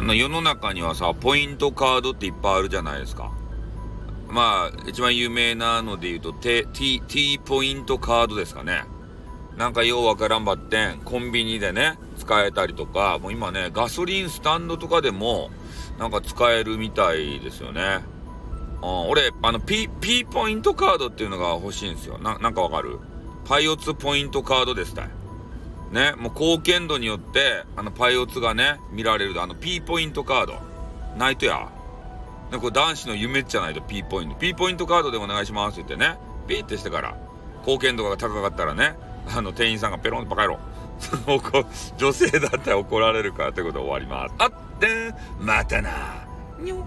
の世の中にはさ、ポイントカードっていっぱいあるじゃないですか。まあ、一番有名なので言うと、T、T, T ポイントカードですかね。なんかようわからんばってん、コンビニでね、使えたりとか、もう今ね、ガソリンスタンドとかでも、なんか使えるみたいですよね。うん、俺、あの、P、P ポイントカードっていうのが欲しいんですよ。な、なんかわかる？パイオツポイントカードですたい。ね、もう貢献度によって、あの、パイオツがね、見られる、あの、P ポイントカード。ないとや。ね、これ男子の夢じゃないと P ポイント。P ポイントカードでお願いしますって言ってね、ピーってしてから、貢献度が高かったらね、あの、店員さんがペロンとバカ野郎。女性だったら怒られるからということで終わります。あってまたな。にょ